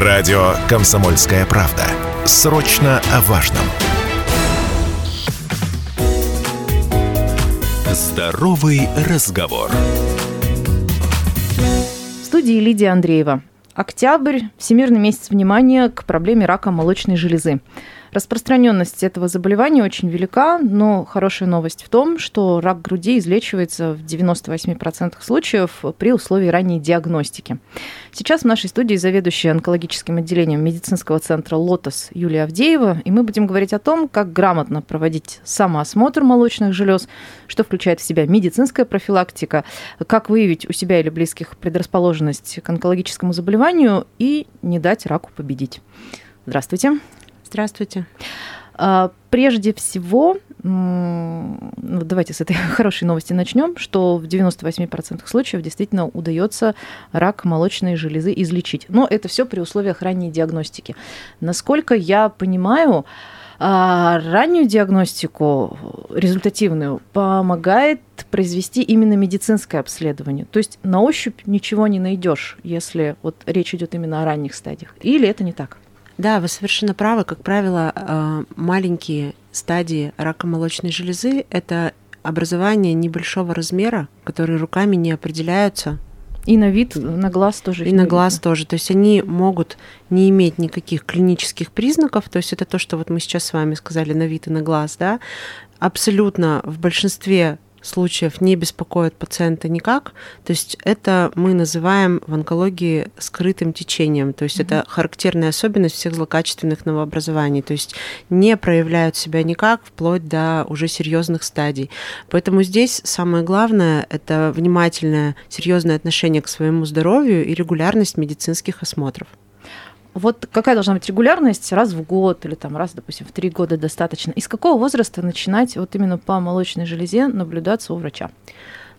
Радио «Комсомольская правда». Срочно о важном. Здоровый разговор. В студии Лидия Андреева. Октябрь – всемирный месяц внимания к проблеме рака молочной железы. Распространенность этого заболевания очень велика, но хорошая новость в том, что рак груди излечивается в 98% случаев при условии ранней диагностики. Сейчас в нашей студии заведующая онкологическим отделением медицинского центра «Лотос» Юлия Авдеева, и мы будем говорить о том, как грамотно проводить самоосмотр молочных желез, что включает в себя медицинская профилактика, как выявить у себя или близких предрасположенность к онкологическому заболеванию и не дать раку победить. Здравствуйте. Здравствуйте. А, прежде всего, ну, давайте с этой хорошей новости начнем, что в 98% случаев действительно удается рак молочной железы излечить. Но это все при условиях ранней диагностики. Насколько я понимаю, а, раннюю диагностику, результативную, помогает произвести именно медицинское обследование. То есть на ощупь ничего не найдешь, если вот речь идет именно о ранних стадиях. Или это не так? Да, вы совершенно правы. Как правило, э, маленькие стадии рака молочной железы – это образование небольшого размера, которые руками не определяются. И на вид, на глаз тоже. И на глаз видно. тоже. То есть они могут не иметь никаких клинических признаков. То есть это то, что вот мы сейчас с вами сказали на вид и на глаз, да. Абсолютно в большинстве случаев не беспокоит пациента никак. То есть это мы называем в онкологии скрытым течением. То есть mm-hmm. это характерная особенность всех злокачественных новообразований. То есть не проявляют себя никак вплоть до уже серьезных стадий. Поэтому здесь самое главное это внимательное, серьезное отношение к своему здоровью и регулярность медицинских осмотров. Вот какая должна быть регулярность? Раз в год или там раз, допустим, в три года достаточно. И с какого возраста начинать вот именно по молочной железе наблюдаться у врача?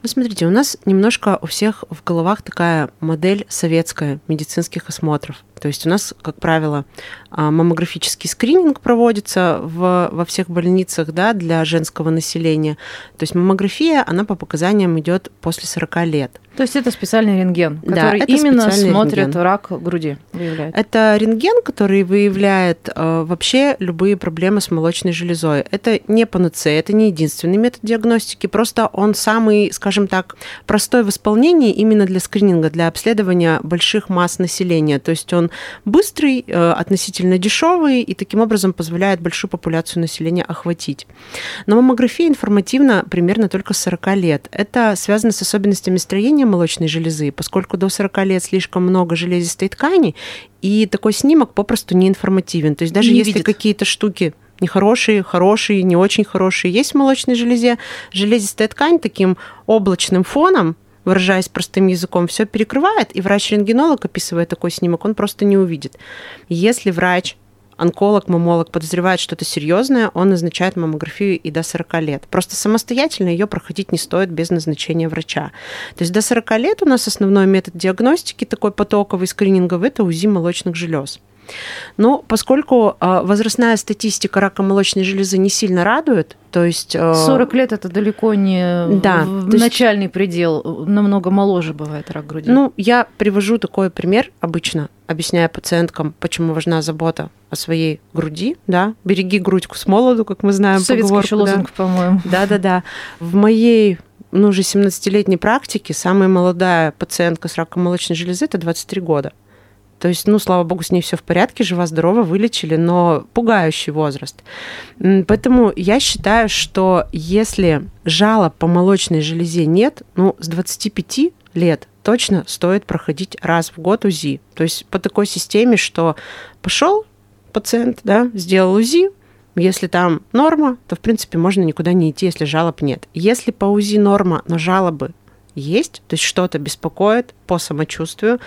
Ну, смотрите, у нас немножко у всех в головах такая модель советская медицинских осмотров. То есть у нас, как правило, а, маммографический скрининг проводится в, во всех больницах да, для женского населения. То есть маммография, она по показаниям идет после 40 лет. То есть это специальный рентген, который да, именно смотрит рентген. рак груди, выявляет. Это рентген, который выявляет э, вообще любые проблемы с молочной железой. Это не панацея, это не единственный метод диагностики, просто он самый, скажем так, простой в исполнении именно для скрининга, для обследования больших масс населения. То есть он быстрый, э, относительно дешевый и таким образом позволяет большую популяцию населения охватить. Но маммография информативна примерно только с 40 лет. Это связано с особенностями строения молочной железы, поскольку до 40 лет слишком много железистой ткани, и такой снимок попросту не информативен. То есть даже не если какие-то штуки нехорошие, хорошие, не очень хорошие есть в молочной железе, железистая ткань таким облачным фоном выражаясь простым языком, все перекрывает, и врач-рентгенолог, описывая такой снимок, он просто не увидит. Если врач онколог, мамолог подозревает что-то серьезное, он назначает маммографию и до 40 лет. Просто самостоятельно ее проходить не стоит без назначения врача. То есть до 40 лет у нас основной метод диагностики, такой потоковый скрининговый, это УЗИ молочных желез. Но поскольку а, возрастная статистика рака молочной железы не сильно радует, то есть... 40 а, лет это далеко не да, начальный есть, предел, намного моложе бывает рак груди. Ну, я привожу такой пример обычно, объясняя пациенткам, почему важна забота о своей груди, да, береги грудьку с молоду, как мы знаем. Советский еще лозунг, да. по-моему. Да-да-да. В моей ну, уже 17-летней практике самая молодая пациентка с раком молочной железы – это 23 года. То есть, ну, слава богу, с ней все в порядке, жива-здорова, вылечили, но пугающий возраст. Поэтому я считаю, что если жалоб по молочной железе нет, ну, с 25 лет точно стоит проходить раз в год УЗИ. То есть по такой системе, что пошел пациент, да, сделал УЗИ, если там норма, то, в принципе, можно никуда не идти, если жалоб нет. Если по УЗИ норма, но жалобы есть, то есть что-то беспокоит по самочувствию,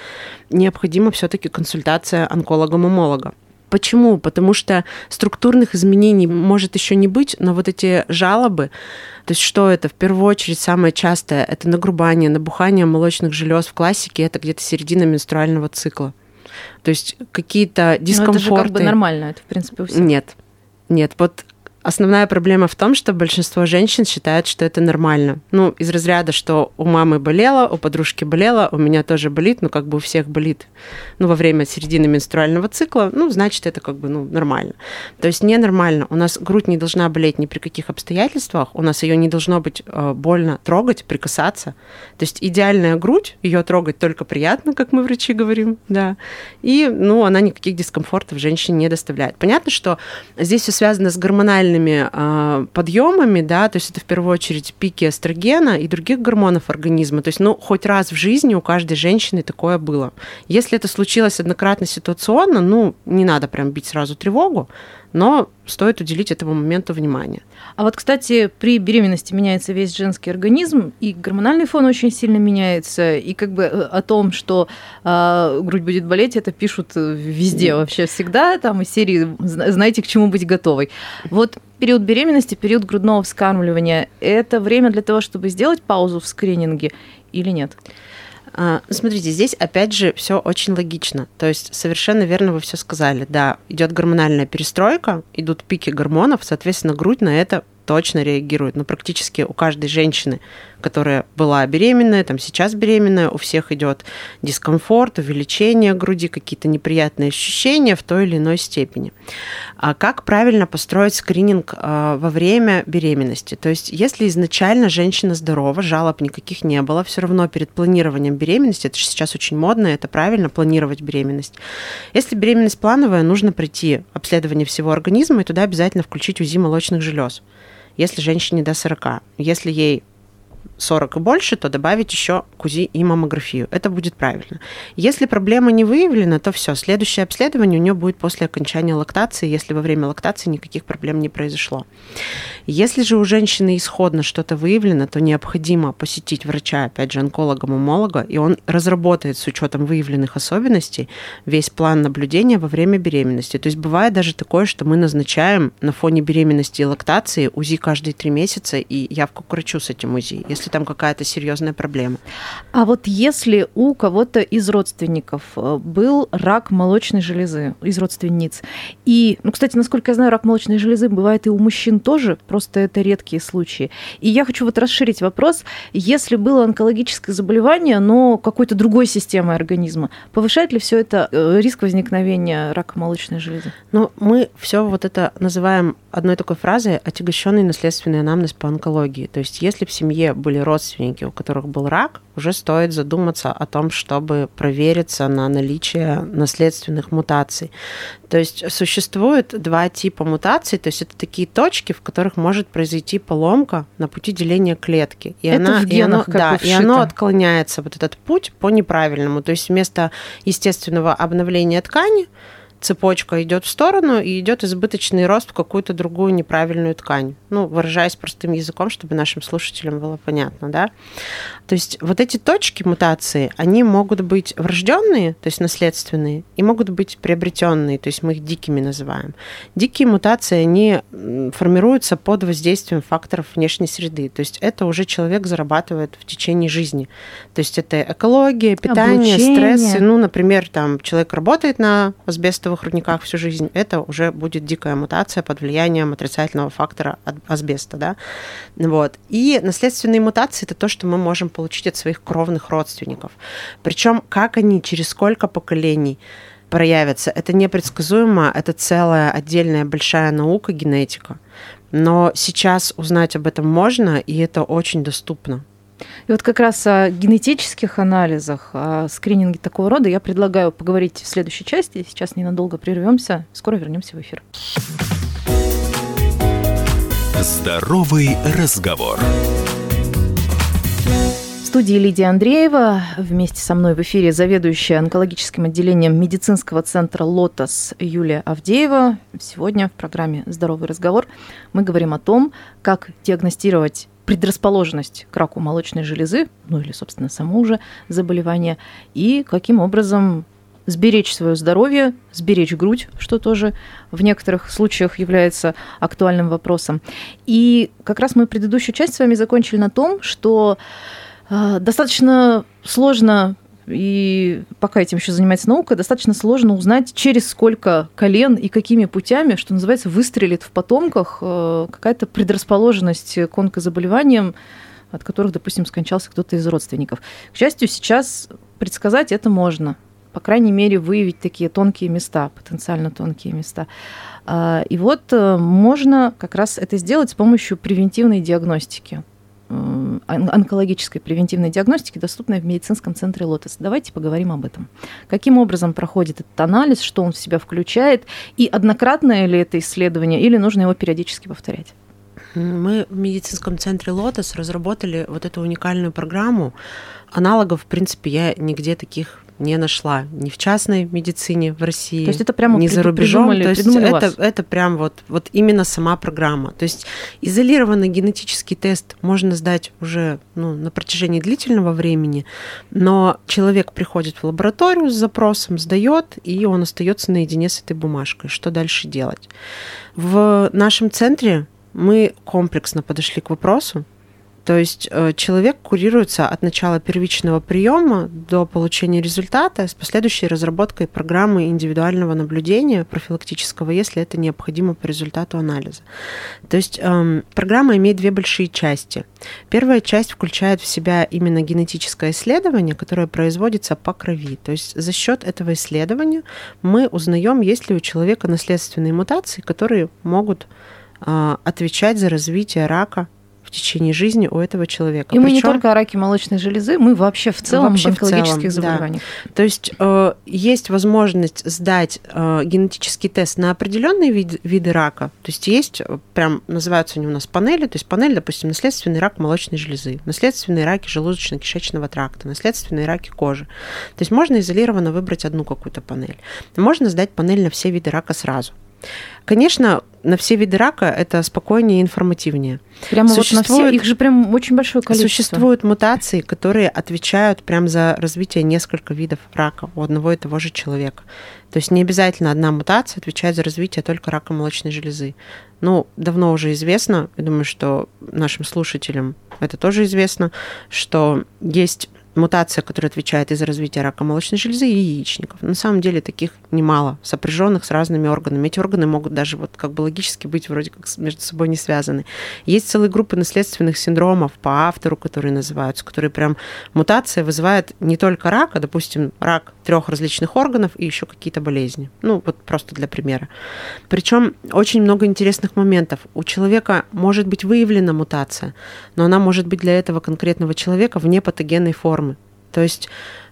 необходима все-таки консультация онколога-мамолога. Почему? Потому что структурных изменений может еще не быть, но вот эти жалобы, то есть что это? В первую очередь самое частое – это нагрубание, набухание молочных желез в классике, это где-то середина менструального цикла. То есть какие-то дискомфорты. Но это же как бы нормально, это в принципе у всех. Нет, нет, вот Основная проблема в том, что большинство женщин считают, что это нормально. Ну, из разряда, что у мамы болело, у подружки болело, у меня тоже болит, ну, как бы у всех болит. Ну, во время середины менструального цикла, ну, значит, это как бы, ну, нормально. То есть ненормально. У нас грудь не должна болеть ни при каких обстоятельствах, у нас ее не должно быть э, больно трогать, прикасаться. То есть идеальная грудь, ее трогать только приятно, как мы врачи говорим, да. И, ну, она никаких дискомфортов женщине не доставляет. Понятно, что здесь все связано с гормональной гормональными э, подъемами, да, то есть это в первую очередь пики эстрогена и других гормонов организма. То есть, ну, хоть раз в жизни у каждой женщины такое было. Если это случилось однократно ситуационно, ну, не надо прям бить сразу тревогу, но стоит уделить этому моменту внимание. А вот, кстати, при беременности меняется весь женский организм, и гормональный фон очень сильно меняется, и как бы э, о том, что э, грудь будет болеть, это пишут э, везде вообще всегда, там из серии «Знаете, к чему быть готовой». Вот период беременности, период грудного вскармливания – это время для того, чтобы сделать паузу в скрининге или нет? А, смотрите, здесь опять же все очень логично. То есть совершенно верно вы все сказали. Да, идет гормональная перестройка, идут пики гормонов, соответственно, грудь на это точно реагирует. Но практически у каждой женщины которая была беременная, там сейчас беременная, у всех идет дискомфорт, увеличение груди, какие-то неприятные ощущения в той или иной степени. А как правильно построить скрининг а, во время беременности? То есть, если изначально женщина здорова, жалоб никаких не было, все равно перед планированием беременности, это же сейчас очень модно, это правильно планировать беременность. Если беременность плановая, нужно пройти обследование всего организма и туда обязательно включить УЗИ молочных желез если женщине до 40. Если ей 40 и больше, то добавить еще КУЗИ и маммографию. Это будет правильно. Если проблема не выявлена, то все. Следующее обследование у нее будет после окончания лактации, если во время лактации никаких проблем не произошло. Если же у женщины исходно что-то выявлено, то необходимо посетить врача, опять же, онколога-мамолога, и он разработает с учетом выявленных особенностей весь план наблюдения во время беременности. То есть бывает даже такое, что мы назначаем на фоне беременности и лактации УЗИ каждые три месяца и явку к врачу с этим УЗИ, если там какая-то серьезная проблема. А вот если у кого-то из родственников э, был рак молочной железы, из родственниц, и, ну, кстати, насколько я знаю, рак молочной железы бывает и у мужчин тоже, просто это редкие случаи. И я хочу вот расширить вопрос, если было онкологическое заболевание, но какой-то другой системы организма, повышает ли все это э, риск возникновения рака молочной железы? Ну, мы все вот это называем одной такой фразой отягощенный наследственный анамнез по онкологии. То есть, если в семье были родственники, у которых был рак, уже стоит задуматься о том, чтобы провериться на наличие наследственных мутаций. То есть существует два типа мутаций, то есть это такие точки, в которых может произойти поломка на пути деления клетки. И это она, в генах, и оно, да, и оно отклоняется, вот этот путь по неправильному. То есть вместо естественного обновления ткани цепочка идет в сторону и идет избыточный рост в какую-то другую неправильную ткань. Ну, выражаясь простым языком, чтобы нашим слушателям было понятно, да. То есть вот эти точки мутации, они могут быть врожденные, то есть наследственные, и могут быть приобретенные, то есть мы их дикими называем. Дикие мутации, они формируются под воздействием факторов внешней среды, то есть это уже человек зарабатывает в течение жизни. То есть это экология, питание, Облучение. стрессы. Ну, например, там человек работает на асбестовых рудниках всю жизнь, это уже будет дикая мутация под влиянием отрицательного фактора асбеста, да. Вот. И наследственные мутации – это то, что мы можем получить от своих кровных родственников. Причем как они, через сколько поколений проявятся, это непредсказуемо, это целая отдельная большая наука генетика. Но сейчас узнать об этом можно, и это очень доступно. И вот как раз о генетических анализах, о скрининге такого рода я предлагаю поговорить в следующей части. Сейчас ненадолго прервемся, скоро вернемся в эфир. Здоровый разговор студии Лидия Андреева. Вместе со мной в эфире заведующая онкологическим отделением медицинского центра «Лотос» Юлия Авдеева. Сегодня в программе «Здоровый разговор» мы говорим о том, как диагностировать предрасположенность к раку молочной железы, ну или, собственно, само уже заболевание, и каким образом сберечь свое здоровье, сберечь грудь, что тоже в некоторых случаях является актуальным вопросом. И как раз мы предыдущую часть с вами закончили на том, что а, достаточно сложно и пока этим еще занимается наука, достаточно сложно узнать, через сколько колен и какими путями, что называется, выстрелит в потомках э, какая-то предрасположенность к онкозаболеваниям, от которых, допустим, скончался кто-то из родственников. К счастью, сейчас предсказать это можно. По крайней мере, выявить такие тонкие места, потенциально тонкие места. А, и вот э, можно как раз это сделать с помощью превентивной диагностики онкологической превентивной диагностики, доступной в медицинском центре «Лотос». Давайте поговорим об этом. Каким образом проходит этот анализ, что он в себя включает, и однократное ли это исследование, или нужно его периодически повторять? Мы в медицинском центре «Лотос» разработали вот эту уникальную программу. Аналогов, в принципе, я нигде таких не нашла ни в частной медицине в России, то есть это прямо ни за рубежом. То есть это, это прям вот, вот именно сама программа. То есть изолированный генетический тест можно сдать уже ну, на протяжении длительного времени, но человек приходит в лабораторию с запросом, сдает, и он остается наедине с этой бумажкой. Что дальше делать? В нашем центре мы комплексно подошли к вопросу, то есть э, человек курируется от начала первичного приема до получения результата с последующей разработкой программы индивидуального наблюдения профилактического, если это необходимо по результату анализа. То есть эм, программа имеет две большие части. Первая часть включает в себя именно генетическое исследование, которое производится по крови. То есть за счет этого исследования мы узнаем, есть ли у человека наследственные мутации, которые могут э, отвечать за развитие рака течение жизни у этого человека. И Причем, мы не только о раке молочной железы, мы вообще в целом вообще в онкологических в целом, заболеваниях. Да. То есть э, есть возможность сдать э, генетический тест на определенные вид, виды рака. То есть есть э, прям называются они у нас панели. То есть панель, допустим, наследственный рак молочной железы, наследственные раки желудочно-кишечного тракта, наследственные раки кожи. То есть можно изолированно выбрать одну какую-то панель. Можно сдать панель на все виды рака сразу. Конечно, на все виды рака это спокойнее и информативнее. Прямо существует, вот на все, их же прям очень большое количество. Существуют мутации, которые отвечают прям за развитие нескольких видов рака у одного и того же человека. То есть не обязательно одна мутация отвечает за развитие только рака молочной железы. Ну, давно уже известно, я думаю, что нашим слушателям это тоже известно, что есть мутация, которая отвечает и за развитие рака молочной железы и яичников. На самом деле таких немало, сопряженных с разными органами. Эти органы могут даже вот как бы логически быть вроде как между собой не связаны. Есть целые группы наследственных синдромов по автору, которые называются, которые прям мутация вызывает не только рак, а, допустим, рак трех различных органов и еще какие-то болезни. Ну, вот просто для примера. Причем очень много интересных моментов. У человека может быть выявлена мутация, но она может быть для этого конкретного человека вне патогенной формы. То есть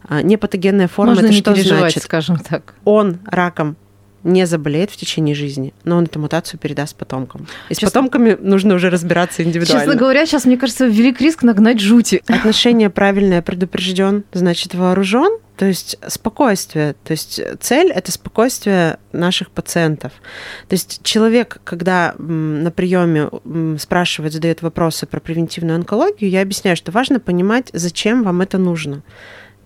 а, непатогенная форма Можно это не что значит? скажем так. Он раком не заболеет в течение жизни, но он эту мутацию передаст потомкам. И честно, с потомками нужно уже разбираться индивидуально. Честно говоря, сейчас, мне кажется, велик риск нагнать жути. Отношение правильное предупрежден, значит вооружен. То есть спокойствие. То есть цель – это спокойствие наших пациентов. То есть человек, когда на приеме спрашивает, задает вопросы про превентивную онкологию, я объясняю, что важно понимать, зачем вам это нужно.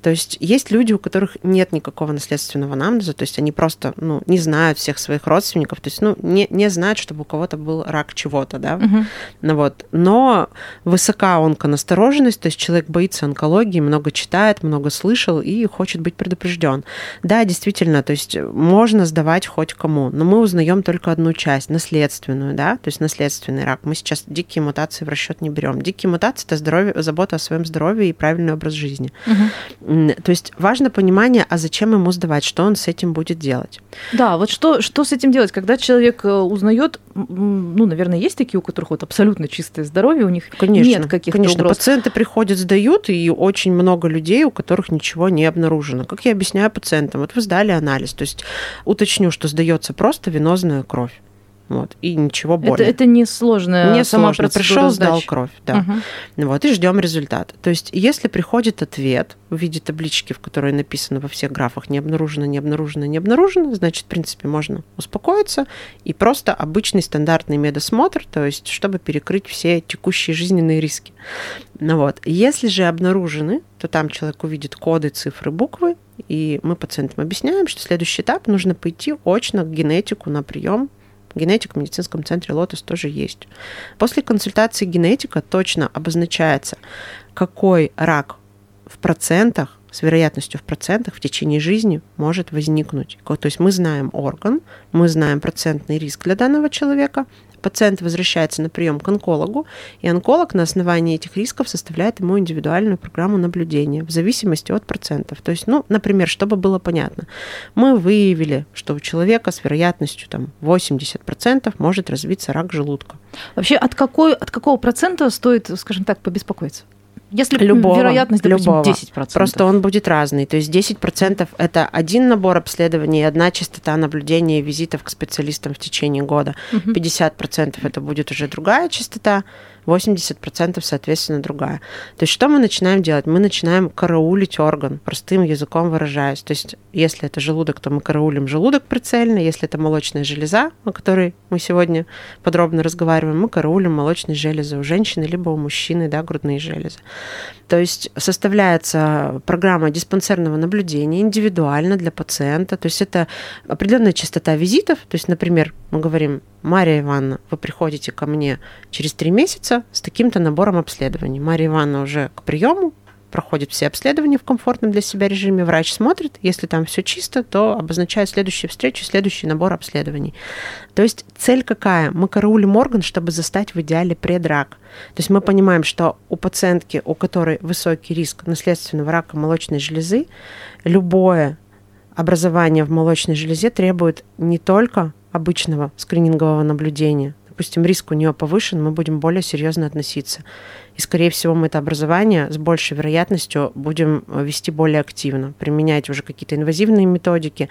То есть есть люди, у которых нет никакого наследственного анамнеза, то есть они просто ну, не знают всех своих родственников, то есть ну, не, не знают, чтобы у кого-то был рак чего-то, да. Угу. Ну, вот. Но высока онконастороженность, то есть человек боится онкологии, много читает, много слышал и хочет быть предупрежден. Да, действительно, то есть можно сдавать хоть кому, но мы узнаем только одну часть, наследственную, да, то есть наследственный рак. Мы сейчас дикие мутации в расчет не берем. Дикие мутации это здоровье, забота о своем здоровье и правильный образ жизни. Угу. То есть важно понимание, а зачем ему сдавать, что он с этим будет делать. Да, вот что, что с этим делать, когда человек э, узнает, ну, наверное, есть такие, у которых вот абсолютно чистое здоровье, у них конечно, нет каких-то Конечно, угроз. пациенты приходят, сдают, и очень много людей, у которых ничего не обнаружено. Как я объясняю пациентам, вот вы сдали анализ, то есть уточню, что сдается просто венозная кровь. Вот, и ничего более. Это, это не сложная не сама. Пришел, сдал кровь, да. Угу. Вот, и ждем результат. То есть, если приходит ответ в виде таблички, в которой написано во всех графах не обнаружено, не обнаружено, не обнаружено, значит, в принципе, можно успокоиться и просто обычный стандартный медосмотр, то есть, чтобы перекрыть все текущие жизненные риски. Ну вот. Если же обнаружены, то там человек увидит коды, цифры, буквы, и мы пациентам объясняем, что следующий этап нужно пойти очно к генетику на прием Генетик в медицинском центре Лотос тоже есть. После консультации генетика точно обозначается, какой рак в процентах с вероятностью в процентах в течение жизни может возникнуть. То есть мы знаем орган, мы знаем процентный риск для данного человека, пациент возвращается на прием к онкологу, и онколог на основании этих рисков составляет ему индивидуальную программу наблюдения в зависимости от процентов. То есть, ну, например, чтобы было понятно, мы выявили, что у человека с вероятностью там, 80% может развиться рак желудка. Вообще, от, какой, от какого процента стоит, скажем так, побеспокоиться? Если любого, вероятность, допустим, любого. 10%. Просто он будет разный. То есть 10% это один набор обследований одна частота наблюдения и визитов к специалистам в течение года. Угу. 50% это будет уже другая частота. 80% соответственно другая. То есть что мы начинаем делать? Мы начинаем караулить орган, простым языком выражаясь. То есть если это желудок, то мы караулим желудок прицельно, если это молочная железа, о которой мы сегодня подробно разговариваем, мы караулим молочные железы у женщины либо у мужчины, да, грудные железы. То есть составляется программа диспансерного наблюдения индивидуально для пациента. То есть это определенная частота визитов. То есть, например, мы говорим, Мария Ивановна, вы приходите ко мне через три месяца с таким-то набором обследований. Мария Ивановна уже к приему проходит все обследования в комфортном для себя режиме, врач смотрит, если там все чисто, то обозначает следующую встречу, следующий набор обследований. То есть цель какая? Мы караулим орган, чтобы застать в идеале предрак. То есть мы понимаем, что у пациентки, у которой высокий риск наследственного рака молочной железы, любое образование в молочной железе требует не только обычного скринингового наблюдения, допустим, риск у нее повышен, мы будем более серьезно относиться. И, скорее всего, мы это образование с большей вероятностью будем вести более активно, применять уже какие-то инвазивные методики.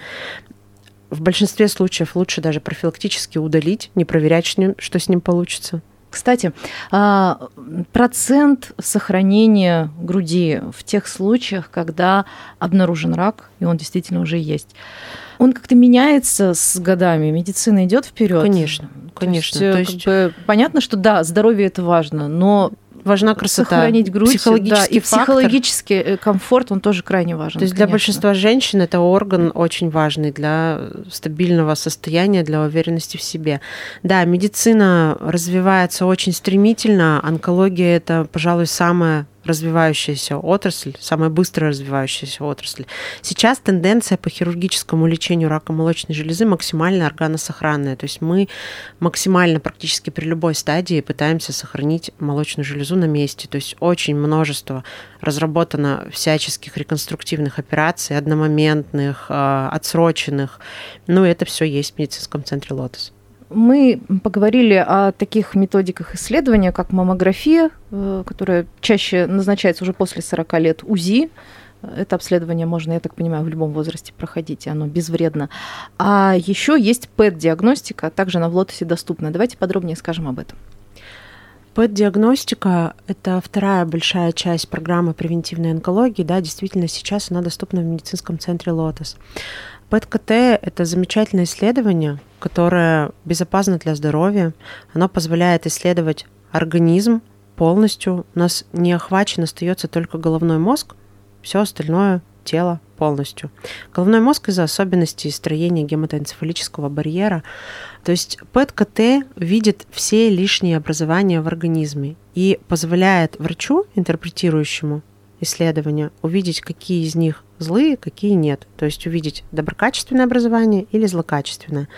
В большинстве случаев лучше даже профилактически удалить, не проверять, что с ним получится. Кстати, а, процент сохранения груди в тех случаях, когда обнаружен рак, и он действительно уже есть, он как-то меняется с годами, медицина идет вперед. Конечно, конечно. То есть, То есть... Как бы, понятно, что да, здоровье это важно, но важна красота. Сохранить грудь, психологический да, и фактор. психологический э, комфорт, он тоже крайне важен. То есть конечно. для большинства женщин это орган очень важный для стабильного состояния, для уверенности в себе. Да, медицина развивается очень стремительно, онкология это, пожалуй, самая развивающаяся отрасль, самая быстро развивающаяся отрасль. Сейчас тенденция по хирургическому лечению рака молочной железы максимально органосохранная. То есть мы максимально практически при любой стадии пытаемся сохранить молочную железу на месте. То есть очень множество разработано всяческих реконструктивных операций, одномоментных, а, отсроченных. Ну, это все есть в медицинском центре «Лотос». Мы поговорили о таких методиках исследования, как маммография, э, которая чаще назначается уже после 40 лет, УЗИ, это обследование можно, я так понимаю, в любом возрасте проходить, и оно безвредно. А еще есть ПЭТ-диагностика, также она в Лотосе доступна. Давайте подробнее скажем об этом. ПЭТ-диагностика – это вторая большая часть программы превентивной онкологии. Да, действительно, сейчас она доступна в медицинском центре «Лотос». ПЭТ-КТ – это замечательное исследование, которое безопасно для здоровья. Оно позволяет исследовать организм полностью. У нас не охвачен остается только головной мозг, все остальное тело полностью. Головной мозг из-за особенностей строения гематоэнцефалического барьера. То есть ПЭТ-КТ видит все лишние образования в организме и позволяет врачу, интерпретирующему исследования, увидеть, какие из них злые, какие нет. То есть увидеть доброкачественное образование или злокачественное.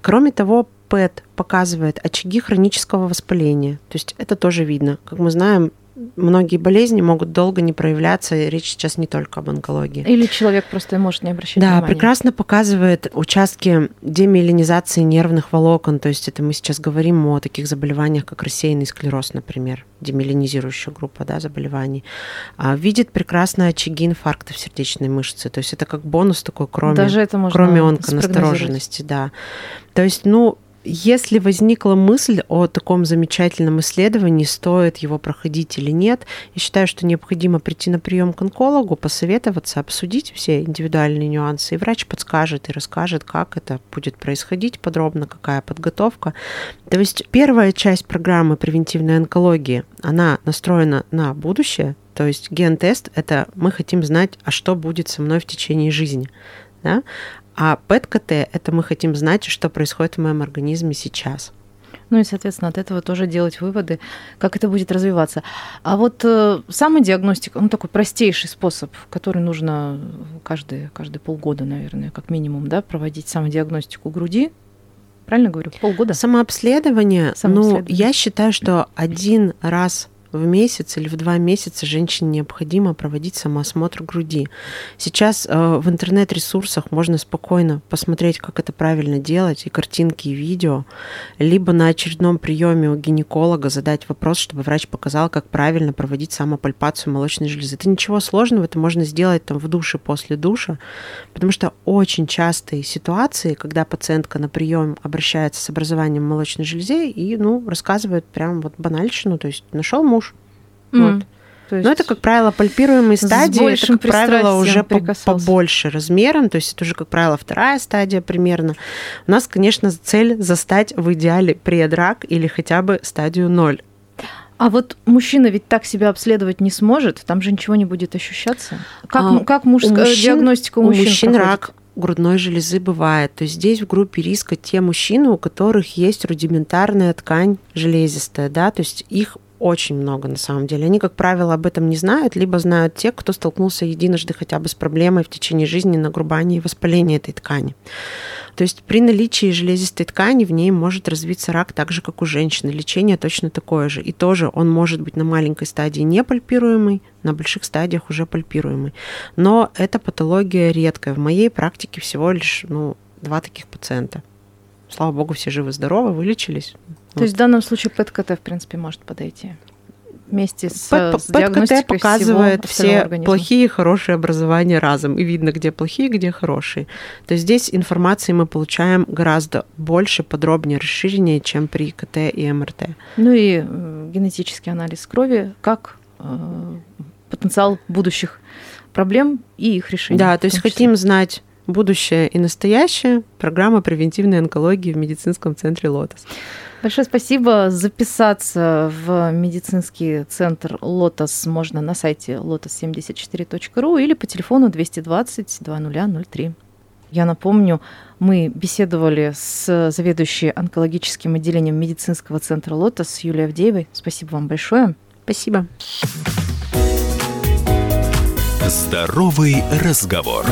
Кроме того, ПЭТ показывает очаги хронического воспаления. То есть это тоже видно. Как мы знаем, многие болезни могут долго не проявляться, и речь сейчас не только об онкологии. Или человек просто может не обращать да, внимания. Да, прекрасно показывает участки демиелинизации нервных волокон, то есть это мы сейчас говорим о таких заболеваниях, как рассеянный склероз, например, демиелинизирующая группа да, заболеваний. А, видит прекрасно очаги инфаркта в сердечной мышце, то есть это как бонус такой, кроме, Даже это можно кроме онконастороженности. Да. То есть, ну, если возникла мысль о таком замечательном исследовании, стоит его проходить или нет, я считаю, что необходимо прийти на прием к онкологу, посоветоваться, обсудить все индивидуальные нюансы, и врач подскажет и расскажет, как это будет происходить подробно, какая подготовка. То есть первая часть программы превентивной онкологии, она настроена на будущее, то есть ген-тест – это мы хотим знать, а что будет со мной в течение жизни. Да? А ПЭТ-КТ – это мы хотим знать, что происходит в моем организме сейчас. Ну и, соответственно, от этого тоже делать выводы, как это будет развиваться. А вот э, самодиагностика, ну такой простейший способ, который нужно каждые, каждые полгода, наверное, как минимум, да, проводить самодиагностику груди. Правильно говорю? Полгода? Самообследование, Самообследование. ну, я считаю, что один раз в месяц или в два месяца женщине необходимо проводить самоосмотр груди. Сейчас э, в интернет-ресурсах можно спокойно посмотреть, как это правильно делать, и картинки, и видео, либо на очередном приеме у гинеколога задать вопрос, чтобы врач показал, как правильно проводить самопальпацию молочной железы. Это ничего сложного, это можно сделать там в душе после душа, потому что очень частые ситуации, когда пациентка на прием обращается с образованием молочной железы и ну, рассказывает прям вот банальщину, то есть нашел муж Mm. Вот. То есть Но это, как правило, пальпируемые стадии, это, как правило, уже побольше размером, то есть это уже, как правило, вторая стадия примерно. У нас, конечно, цель застать в идеале предрак или хотя бы стадию ноль. А вот мужчина ведь так себя обследовать не сможет, там же ничего не будет ощущаться. Как, а, как мужская у мужчин, диагностика у мужчин? У мужчин проходит? рак грудной железы бывает. То есть здесь в группе риска те мужчины, у которых есть рудиментарная ткань железистая, да, то есть их очень много на самом деле. Они, как правило, об этом не знают, либо знают те, кто столкнулся единожды хотя бы с проблемой в течение жизни нагрубания и воспаления этой ткани. То есть при наличии железистой ткани в ней может развиться рак так же, как у женщины. Лечение точно такое же. И тоже он может быть на маленькой стадии не пальпируемый, на больших стадиях уже пальпируемый. Но эта патология редкая. В моей практике всего лишь ну, два таких пациента. Слава богу, все живы-здоровы, вылечились. То вот. есть в данном случае ПЭТ-КТ, в принципе, может подойти вместе с, Пэт, с диагностикой показывает все организма. плохие и хорошие образования разом, и видно, где плохие, где хорошие. То есть здесь информации мы получаем гораздо больше, подробнее, расширеннее, чем при КТ и МРТ. Ну и э, генетический анализ крови, как э, потенциал будущих проблем и их решения. Да, то есть хотим знать будущее и настоящее. Программа превентивной онкологии в медицинском центре «Лотос». Большое спасибо. Записаться в медицинский центр «Лотос» можно на сайте lotus74.ru или по телефону 220 2003. Я напомню, мы беседовали с заведующей онкологическим отделением медицинского центра «Лотос» Юлией Авдеевой. Спасибо вам большое. Спасибо. Здоровый разговор.